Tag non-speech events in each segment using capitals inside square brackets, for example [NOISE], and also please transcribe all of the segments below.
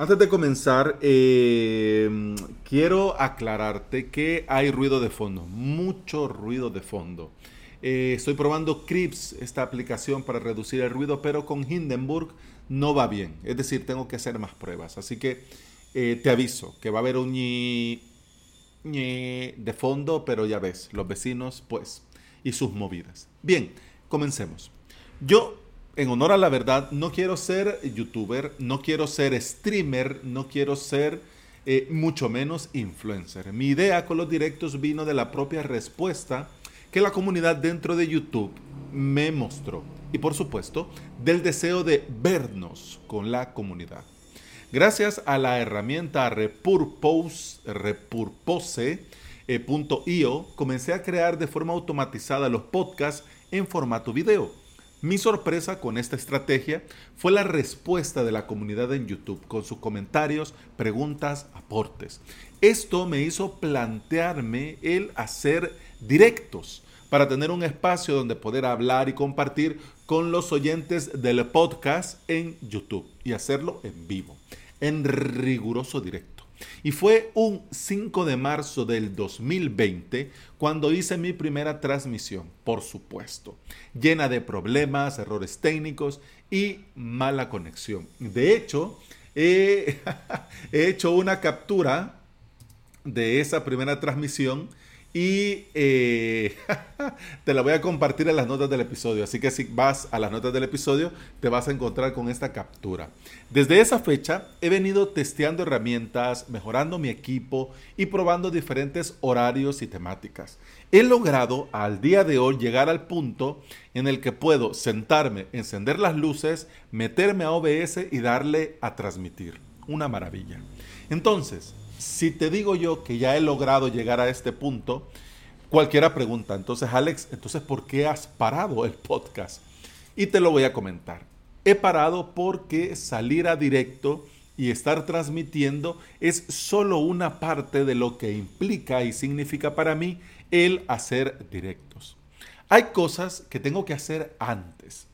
Antes de comenzar, eh, quiero aclararte que hay ruido de fondo, mucho ruido de fondo. Eh, estoy probando Crips, esta aplicación para reducir el ruido, pero con Hindenburg no va bien. Es decir, tengo que hacer más pruebas. Así que eh, te aviso que va a haber un ñi, de fondo, pero ya ves, los vecinos, pues, y sus movidas. Bien, comencemos. Yo en honor a la verdad, no quiero ser youtuber, no quiero ser streamer, no quiero ser eh, mucho menos influencer. Mi idea con los directos vino de la propia respuesta que la comunidad dentro de YouTube me mostró. Y por supuesto, del deseo de vernos con la comunidad. Gracias a la herramienta Repurpose, Repurpose.io, eh, comencé a crear de forma automatizada los podcasts en formato video mi sorpresa con esta estrategia fue la respuesta de la comunidad en YouTube con sus comentarios, preguntas, aportes. Esto me hizo plantearme el hacer directos para tener un espacio donde poder hablar y compartir con los oyentes del podcast en YouTube y hacerlo en vivo, en riguroso directo. Y fue un 5 de marzo del 2020 cuando hice mi primera transmisión, por supuesto, llena de problemas, errores técnicos y mala conexión. De hecho, he, [LAUGHS] hecho una captura de esa primera transmisión y eh, [LAUGHS] te la voy a compartir en las notas del episodio. Así que si vas a las notas del episodio, te vas a encontrar con esta captura. Desde esa fecha he venido testeando herramientas, mejorando mi equipo y probando diferentes horarios y temáticas. He logrado al día de hoy llegar al punto en el que puedo sentarme, encender las luces, meterme a OBS y darle a transmitir. Una maravilla. Entonces, si te digo yo que ya he logrado llegar a este punto, cualquiera pregunta, entonces Alex, entonces ¿por qué has parado el podcast? Y te lo voy a comentar. He parado porque salir a directo y estar transmitiendo es solo una parte de lo que implica y significa para mí el hacer directos. Hay cosas que tengo que hacer antes.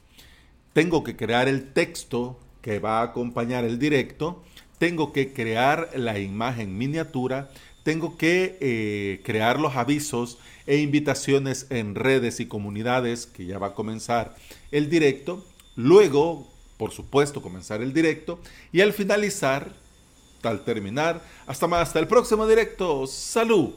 Tengo que crear el texto que va a acompañar el directo tengo que crear la imagen miniatura, tengo que eh, crear los avisos e invitaciones en redes y comunidades, que ya va a comenzar el directo, luego, por supuesto, comenzar el directo y al finalizar, al terminar, hasta más, hasta el próximo directo, salud,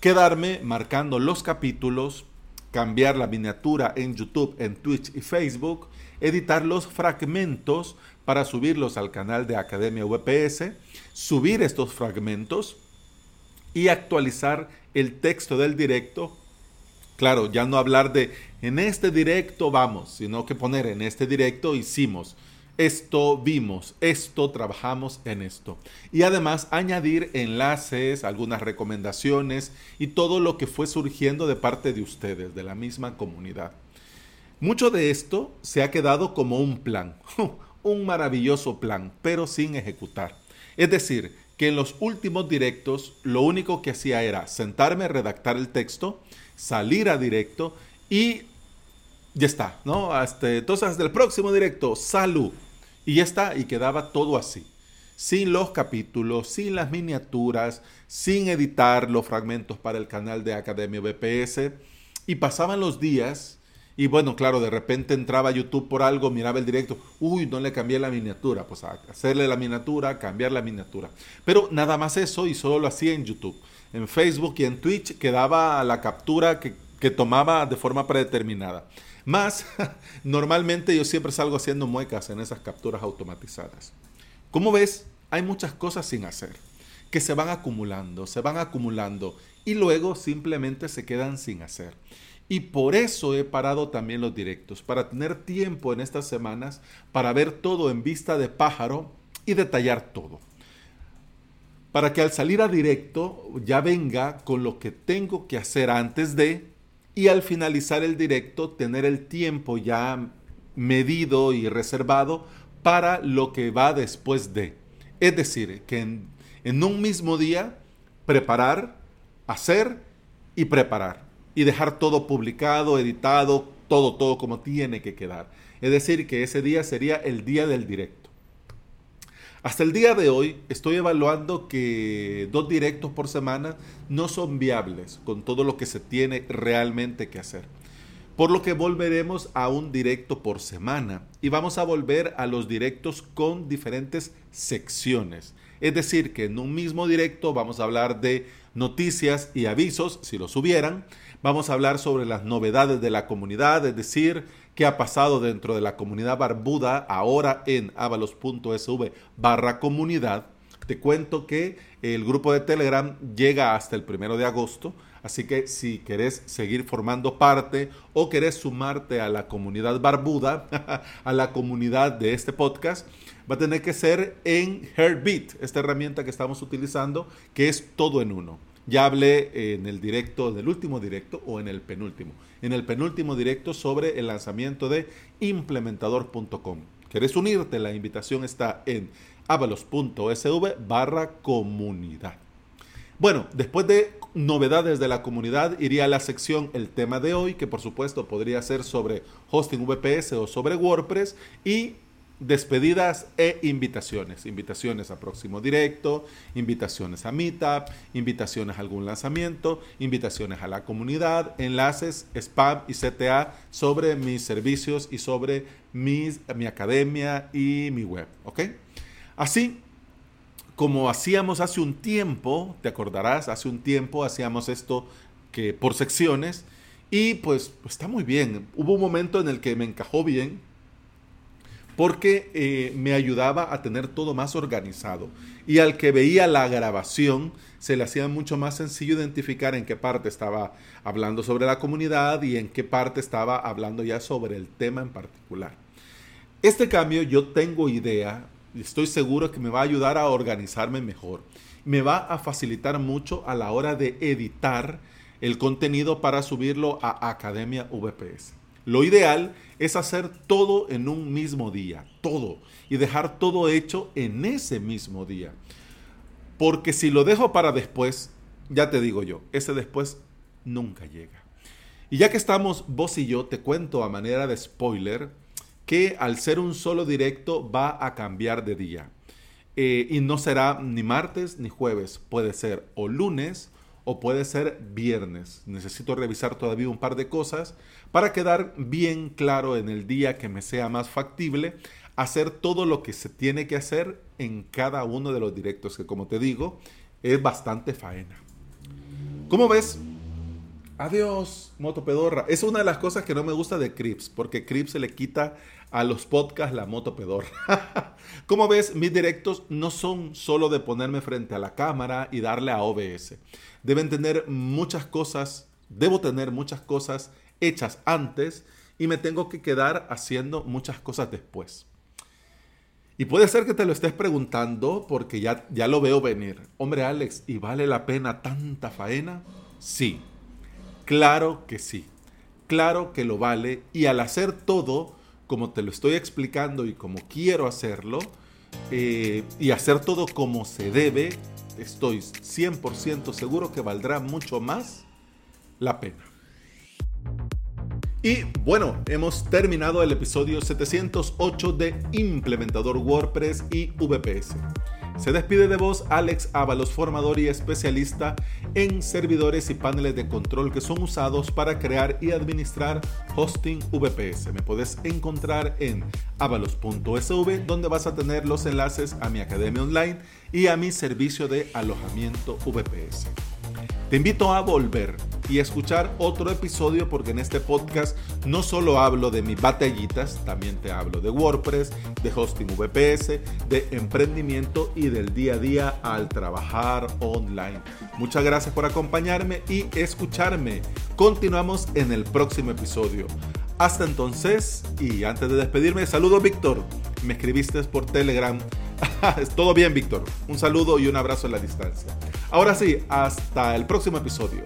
quedarme marcando los capítulos, cambiar la miniatura en YouTube, en Twitch y Facebook, editar los fragmentos para subirlos al canal de Academia VPS, subir estos fragmentos y actualizar el texto del directo. Claro, ya no hablar de en este directo vamos, sino que poner en este directo hicimos, esto vimos, esto trabajamos en esto. Y además añadir enlaces, algunas recomendaciones y todo lo que fue surgiendo de parte de ustedes, de la misma comunidad. Mucho de esto se ha quedado como un plan. [LAUGHS] un maravilloso plan, pero sin ejecutar. Es decir, que en los últimos directos lo único que hacía era sentarme a redactar el texto, salir a directo y ya está, ¿no? Hasta, entonces, hasta el próximo directo, salud. Y ya está, y quedaba todo así. Sin los capítulos, sin las miniaturas, sin editar los fragmentos para el canal de Academia BPS. Y pasaban los días y bueno, claro, de repente entraba a YouTube por algo, miraba el directo, uy, no le cambié la miniatura, pues hacerle la miniatura, cambiar la miniatura. Pero nada más eso y solo lo hacía en YouTube. En Facebook y en Twitch quedaba la captura que, que tomaba de forma predeterminada. Más, [LAUGHS] normalmente yo siempre salgo haciendo muecas en esas capturas automatizadas. Como ves, hay muchas cosas sin hacer, que se van acumulando, se van acumulando y luego simplemente se quedan sin hacer. Y por eso he parado también los directos, para tener tiempo en estas semanas para ver todo en vista de pájaro y detallar todo. Para que al salir a directo ya venga con lo que tengo que hacer antes de y al finalizar el directo tener el tiempo ya medido y reservado para lo que va después de. Es decir, que en, en un mismo día preparar, hacer y preparar y dejar todo publicado, editado, todo, todo como tiene que quedar. Es decir, que ese día sería el día del directo. Hasta el día de hoy estoy evaluando que dos directos por semana no son viables con todo lo que se tiene realmente que hacer. Por lo que volveremos a un directo por semana y vamos a volver a los directos con diferentes secciones. Es decir, que en un mismo directo vamos a hablar de noticias y avisos, si los hubieran. Vamos a hablar sobre las novedades de la comunidad, es decir, qué ha pasado dentro de la comunidad barbuda ahora en avalos.sv barra comunidad. Te cuento que el grupo de Telegram llega hasta el primero de agosto, así que si querés seguir formando parte o querés sumarte a la comunidad barbuda, [LAUGHS] a la comunidad de este podcast, va a tener que ser en Heartbeat, esta herramienta que estamos utilizando, que es todo en uno. Ya hablé en el directo, en el último directo o en el penúltimo. En el penúltimo directo sobre el lanzamiento de implementador.com. ¿Querés unirte? La invitación está en avalos.sv barra comunidad. Bueno, después de novedades de la comunidad, iría a la sección El tema de hoy, que por supuesto podría ser sobre hosting VPS o sobre WordPress, y despedidas e invitaciones. Invitaciones a próximo directo, invitaciones a Meetup, invitaciones a algún lanzamiento, invitaciones a la comunidad, enlaces, spam y CTA sobre mis servicios y sobre mis, mi academia y mi web. ¿Ok? Así como hacíamos hace un tiempo, te acordarás, hace un tiempo hacíamos esto que por secciones y pues está muy bien. Hubo un momento en el que me encajó bien porque eh, me ayudaba a tener todo más organizado. Y al que veía la grabación, se le hacía mucho más sencillo identificar en qué parte estaba hablando sobre la comunidad y en qué parte estaba hablando ya sobre el tema en particular. Este cambio yo tengo idea, estoy seguro que me va a ayudar a organizarme mejor. Me va a facilitar mucho a la hora de editar el contenido para subirlo a Academia VPS. Lo ideal es hacer todo en un mismo día, todo, y dejar todo hecho en ese mismo día. Porque si lo dejo para después, ya te digo yo, ese después nunca llega. Y ya que estamos vos y yo, te cuento a manera de spoiler que al ser un solo directo va a cambiar de día. Eh, y no será ni martes ni jueves, puede ser o lunes o puede ser viernes. Necesito revisar todavía un par de cosas para quedar bien claro en el día que me sea más factible hacer todo lo que se tiene que hacer en cada uno de los directos, que como te digo, es bastante faena. ¿Cómo ves? Adiós, moto pedorra. Es una de las cosas que no me gusta de Crips, porque Crips se le quita a los podcasts la moto pedorra. [LAUGHS] Como ves, mis directos no son solo de ponerme frente a la cámara y darle a OBS deben tener muchas cosas, debo tener muchas cosas hechas antes y me tengo que quedar haciendo muchas cosas después. Y puede ser que te lo estés preguntando porque ya, ya lo veo venir. Hombre Alex, ¿y vale la pena tanta faena? Sí, claro que sí. Claro que lo vale. Y al hacer todo, como te lo estoy explicando y como quiero hacerlo, eh, y hacer todo como se debe, estoy 100% seguro que valdrá mucho más la pena. Y bueno, hemos terminado el episodio 708 de Implementador WordPress y VPS. Se despide de vos Alex Ábalos, formador y especialista en servidores y paneles de control que son usados para crear y administrar hosting VPS. Me puedes encontrar en avalos.sv donde vas a tener los enlaces a mi academia online y a mi servicio de alojamiento VPS. Te invito a volver y escuchar otro episodio porque en este podcast no solo hablo de mis batallitas, también te hablo de WordPress, de hosting VPS, de emprendimiento y del día a día al trabajar online. Muchas gracias por acompañarme y escucharme. Continuamos en el próximo episodio. Hasta entonces, y antes de despedirme, saludo Víctor. Me escribiste por Telegram. [LAUGHS] Todo bien, Víctor. Un saludo y un abrazo en la distancia. Ahora sí, hasta el próximo episodio.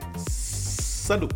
Salut!